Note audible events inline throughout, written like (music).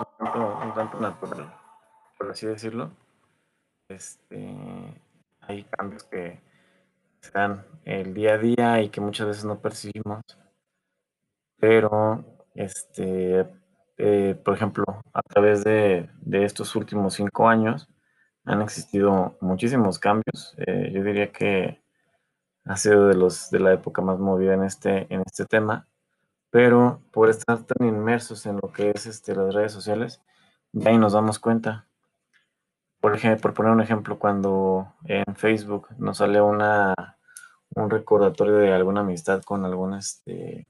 un tanto, natural, por así decirlo. Este, hay cambios que se dan el día a día y que muchas veces no percibimos, pero este, eh, por ejemplo, a través de, estos últimos cinco años han existido muchísimos cambios. Eh, yo diría que ha sido de, los, de la época más movida en este, en este tema, pero por estar tan inmersos en lo que es este, las redes sociales, ya ahí nos damos cuenta. Por ejemplo, por poner un ejemplo, cuando en Facebook nos sale una, un recordatorio de alguna amistad con algún, este,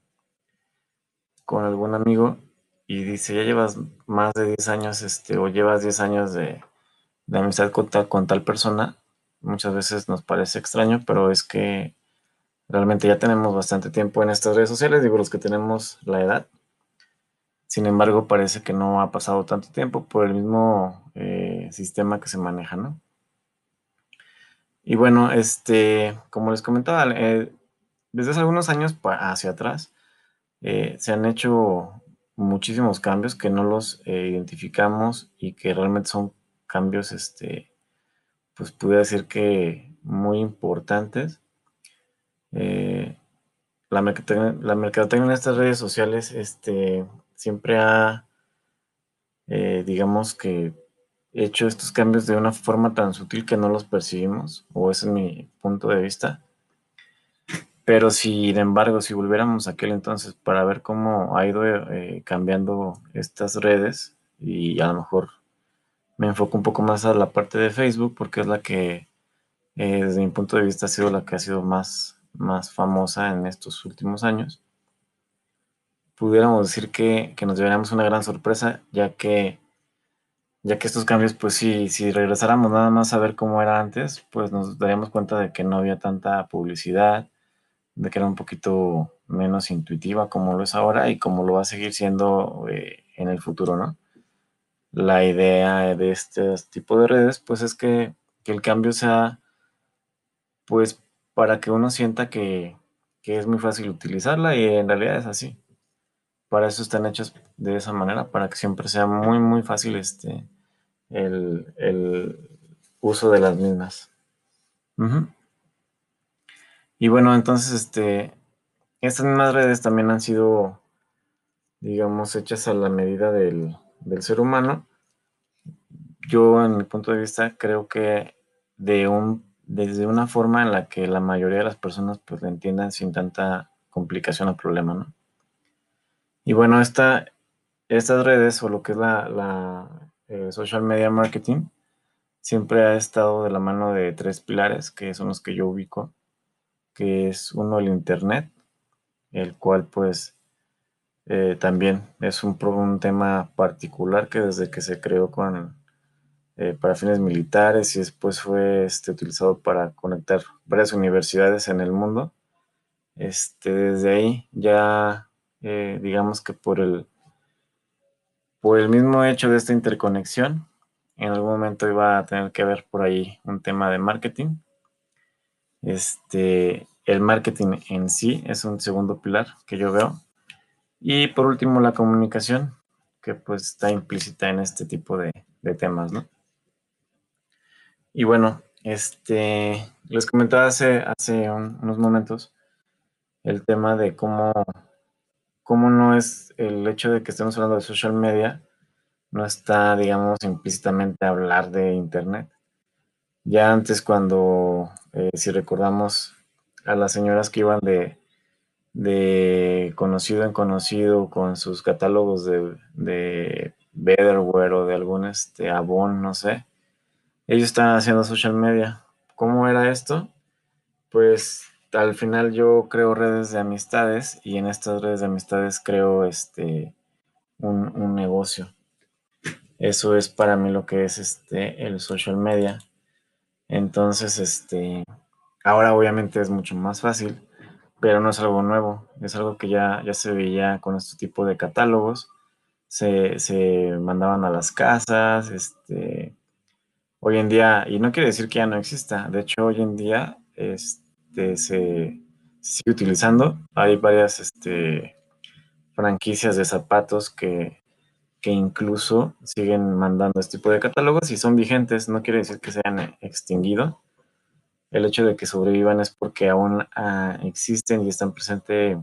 con algún amigo y dice, ya llevas más de 10 años este, o llevas 10 años de, de amistad con tal, con tal persona, muchas veces nos parece extraño, pero es que realmente ya tenemos bastante tiempo en estas redes sociales, digo los que tenemos la edad. Sin embargo, parece que no ha pasado tanto tiempo por el mismo eh, sistema que se maneja, ¿no? Y bueno, este, como les comentaba, eh, desde hace algunos años hacia atrás eh, se han hecho muchísimos cambios que no los identificamos y que realmente son cambios, este, pues pude decir que muy importantes. Eh, la, mercadotecnia, en estas redes sociales este, siempre ha, eh, digamos que, hecho estos cambios de una forma tan sutil que no los percibimos, o ese es mi punto de vista. Pero sin embargo, si volviéramos a aquel entonces para ver cómo ha ido eh, cambiando estas redes, y a lo mejor me enfoco un poco más a la parte de Facebook porque es la que, desde mi punto de vista, ha sido la que ha sido más, más famosa en estos últimos años. Pudiéramos decir que, nos llevaríamos una gran sorpresa, ya que, ya que estos cambios, pues sí, si regresáramos nada más a ver cómo era antes, pues nos daríamos cuenta de que no había tanta publicidad, de que era un poquito menos intuitiva como lo es ahora y como lo va a seguir siendo eh, en el futuro, ¿no? la idea de este tipo de redes, pues es que, el cambio sea, pues, para que uno sienta que, es muy fácil utilizarla y en realidad es así. Para eso están hechas de esa manera, para que siempre sea muy, muy fácil este, el, uso de las mismas. Y bueno, entonces, este, estas mismas redes también han sido, digamos, hechas a la medida del, del ser humano, yo en mi punto de vista creo que de un, desde una forma en la que la mayoría de las personas pues lo entiendan sin tanta complicación o problema, ¿no? Y bueno, esta, estas redes o lo que es la, la eh, social media marketing siempre ha estado de la mano de tres pilares que son los que yo ubico, que es uno el internet, el cual pues eh, también es un, un, tema particular que desde que se creó con, eh, para fines militares y después fue este, utilizado para conectar varias universidades en el mundo. Este, desde ahí ya eh, digamos que por el, por el mismo hecho de esta interconexión, en algún momento iba a tener que haber por ahí un tema de marketing. Este, el marketing en sí es un segundo pilar que yo veo y por último, la comunicación, que pues está implícita en este tipo de, temas, ¿no? Y bueno, este, les comentaba hace, hace unos momentos el tema de cómo, cómo no es el hecho de que estemos hablando de social media, no está, digamos, implícitamente hablar de Internet. Ya antes cuando, eh, si recordamos a las señoras que iban de, de conocido en conocido con sus catálogos de, de Betterware o de algún este, Avon, no sé. Ellos están haciendo social media. ¿Cómo era esto? Pues al final yo creo redes de amistades y en estas redes de amistades creo este un, un negocio. Eso es para mí lo que es este el social media. Entonces, este ahora obviamente es mucho más fácil pero no es algo nuevo, es algo que ya, ya se veía con este tipo de catálogos, se, mandaban a las casas, este, hoy en día, y no quiere decir que ya no exista, de hecho hoy en día este, se, sigue utilizando, hay varias este, franquicias de zapatos que, que incluso siguen mandando este tipo de catálogos y son vigentes, no quiere decir que se hayan extinguido. El hecho de que sobrevivan es porque aún ah, existen y están presentes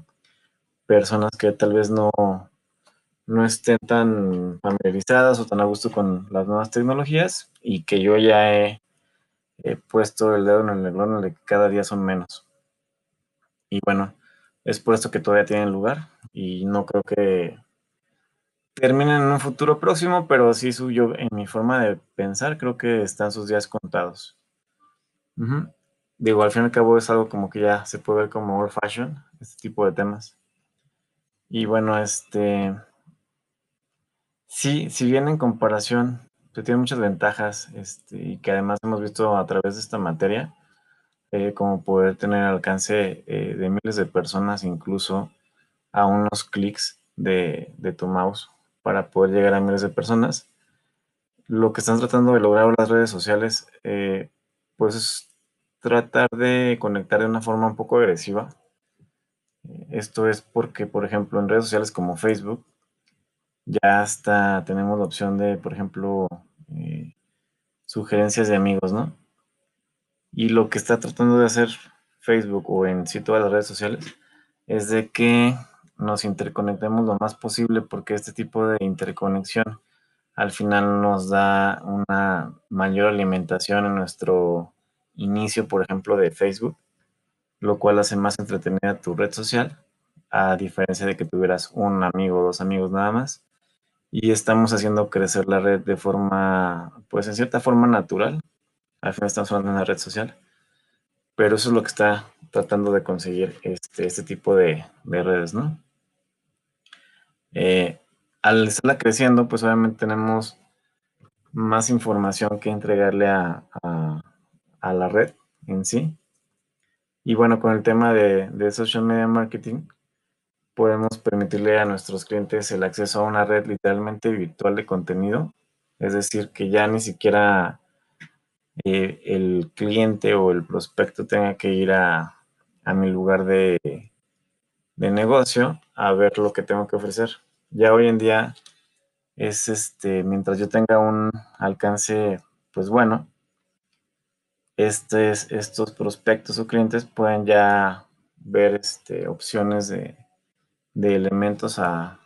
personas que tal vez no, no estén tan familiarizadas o tan a gusto con las nuevas tecnologías y que yo ya he, puesto el dedo en el de que cada día son menos. Y bueno, es por esto que todavía tienen lugar y no creo que terminen en un futuro próximo, pero sí suyo en mi forma de pensar, creo que están sus días contados. Digo, al fin y al cabo es algo como que ya se puede ver como old fashion, este tipo de temas. Y bueno, este, sí, si bien en comparación, pues tiene muchas ventajas, este, y que además hemos visto a través de esta materia, eh, como poder tener alcance eh, de miles de personas, incluso a unos clics de, tu mouse para poder llegar a miles de personas. Lo que están tratando de lograr las redes sociales, eh, pues es tratar de conectar de una forma un poco agresiva. Esto es porque, por ejemplo, en redes sociales como Facebook, ya hasta tenemos la opción de, por ejemplo, sugerencias de amigos, ¿no? Y lo que está tratando de hacer Facebook o en sí todas las redes sociales es de que nos interconectemos lo más posible porque este tipo de interconexión al final nos da una mayor alimentación en nuestro inicio, por ejemplo, de Facebook, lo cual hace más entretenida tu red social, a diferencia de que tuvieras un amigo o dos amigos nada más. Y estamos haciendo crecer la red de forma, pues en cierta forma natural, al final estamos hablando de una red social. Pero eso es lo que está tratando de conseguir este, este tipo de, redes, ¿no? Eh, al estarla creciendo, pues obviamente tenemos más información que entregarle a, la red en sí. Y bueno, con el tema de, de, social media marketing, podemos permitirle a nuestros clientes el acceso a una red literalmente virtual de contenido. Es decir, que ya ni siquiera eh, el cliente o el prospecto tenga que ir a, mi lugar de, negocio a ver lo que tengo que ofrecer. Ya hoy en día es este, mientras yo tenga un alcance, pues bueno, estos prospectos o clientes pueden ya ver este, opciones de, elementos a,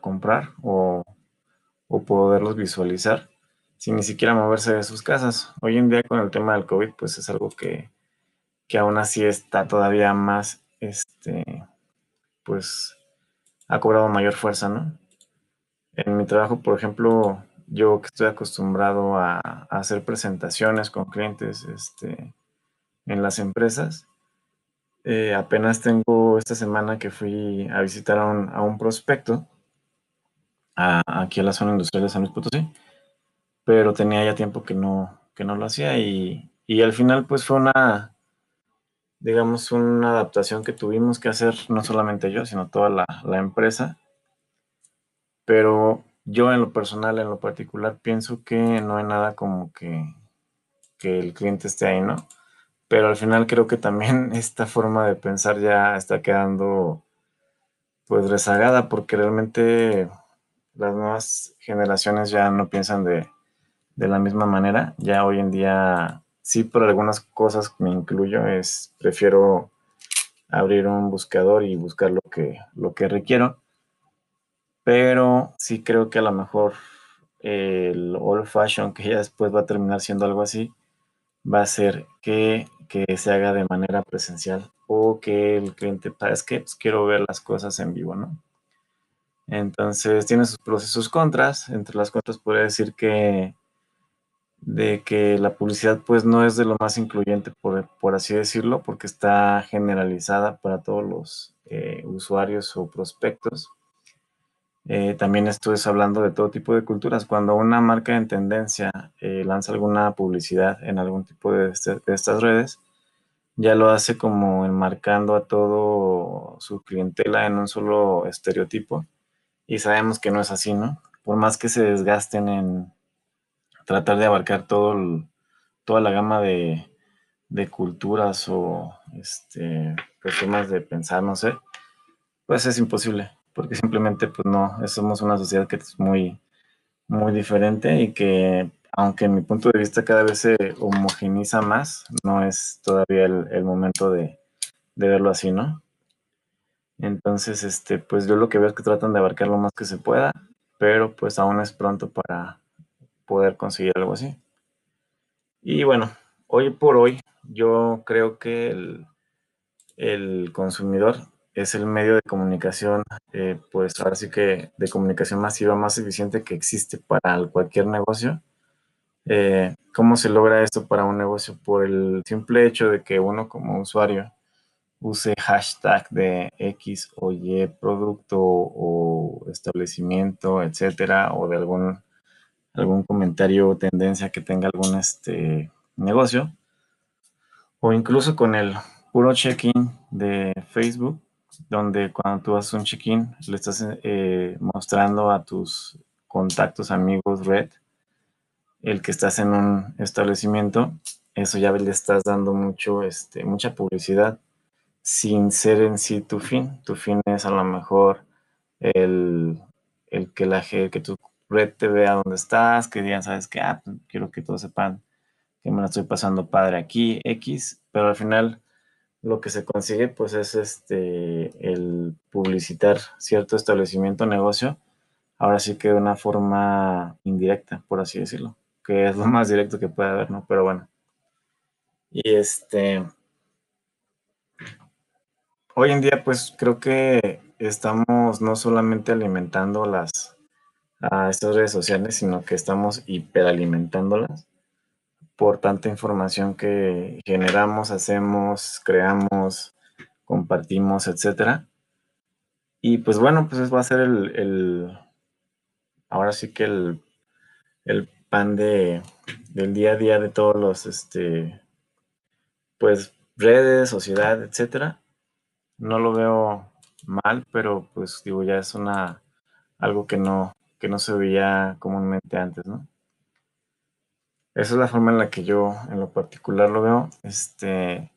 comprar o, o poderlos visualizar sin ni siquiera moverse de sus casas. Hoy en día con el tema del COVID, pues es algo que, que aún así está todavía más, este, pues ha cobrado mayor fuerza, ¿no? En mi trabajo, por ejemplo, yo que estoy acostumbrado a, hacer presentaciones con clientes este, en las empresas, eh, apenas tengo esta semana que fui a visitar a un, a un prospecto aquí a la zona industrial de San Luis Potosí pero tenía ya tiempo que no, que no lo hacía y, al final pues fue una, digamos, una adaptación que tuvimos que hacer, no solamente yo, sino toda la, empresa. Pero yo en lo personal, en lo particular, pienso que no hay nada como que, que el cliente esté ahí, ¿no? Pero al final creo que también (laughs) esta forma de pensar ya está quedando pues rezagada porque realmente las nuevas generaciones ya no piensan de, de la misma manera. Ya hoy en día, sí, por algunas cosas me incluyo, es prefiero abrir un buscador y buscar lo que, lo que requiero. Pero sí creo que a lo mejor el old fashion, que ya después va a terminar siendo algo así, va a ser que, se haga de manera presencial o que el cliente, ¿sabes que Pues quiero ver las cosas en vivo, ¿no? Entonces tiene sus pros y sus contras. Entre las contras podría decir que de que la publicidad pues no es de lo más incluyente, por, así decirlo, porque está generalizada para todos los eh, usuarios o prospectos. Eh, también esto es hablando de todo tipo de culturas. Cuando una marca en tendencia eh, lanza alguna publicidad en algún tipo de, este, de, estas redes, ya lo hace como enmarcando a todo su clientela en un solo estereotipo. Y sabemos que no es así, ¿no? Por más que se desgasten en, tratar de abarcar todo toda la gama de, culturas o este, formas de pensar, no sé, pues es imposible, porque simplemente pues no, somos una sociedad que es muy muy diferente y que aunque en mi punto de vista cada vez se homogeniza más, no es todavía el, momento de, verlo así, ¿no? Entonces, este, pues yo lo que veo es que tratan de abarcar lo más que se pueda, pero pues aún es pronto para poder conseguir algo así. Y bueno, hoy por hoy yo creo que el, el consumidor es el medio de comunicación, eh, pues ahora sí que de comunicación masiva más eficiente que existe para cualquier negocio. Eh, ¿Cómo se logra esto para un negocio? Por el simple hecho de que uno como usuario use hashtag de X o Y producto o establecimiento, etcétera, o de algún, algún comentario o tendencia que tenga algún este, negocio, o incluso con el puro check-in de Facebook, donde cuando tú haces un check-in le estás eh, mostrando a tus contactos, amigos, red, el que estás en un establecimiento, eso ya le estás dando mucho, este, mucha publicidad sin ser en sí tu fin. Tu fin es a lo mejor el, que la que tu red te vea donde estás, que digan, sabes que, ah, pues, quiero que todos sepan que me la estoy pasando padre aquí, X, pero al final lo que se consigue pues es este el publicitar cierto establecimiento o negocio, ahora sí que de una forma indirecta, por así decirlo, que es lo más directo que puede haber, ¿no? Pero bueno. Y este hoy en día pues creo que estamos no solamente alimentando las a estas redes sociales, sino que estamos hiperalimentándolas por tanta información que generamos, hacemos, creamos, compartimos, etcétera. Y pues bueno, pues va a ser el, ahora sí que el, pan de, del día a día de todos los, este, pues redes, sociedad, etcétera. No lo veo mal, pero pues digo, ya es una, algo que no, que no se veía comúnmente antes, ¿no? Esa es la forma en la que yo en lo particular lo veo. Este,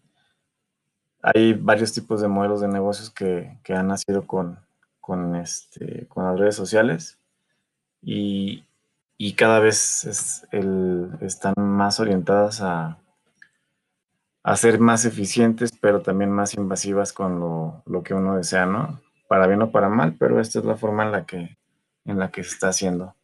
hay varios tipos de modelos de negocios que, han nacido con, con, este, con las redes sociales y, cada vez están más orientadas a, a, ser más eficientes, pero también más invasivas con lo, lo, que uno desea, ¿no? Para bien o para mal, pero esta es la forma en la que, en la que se está haciendo.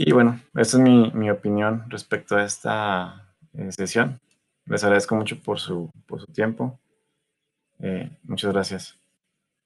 Y bueno, esa es mi, opinión respecto a esta eh, sesión. Les agradezco mucho por su, por su tiempo. Eh, muchas gracias.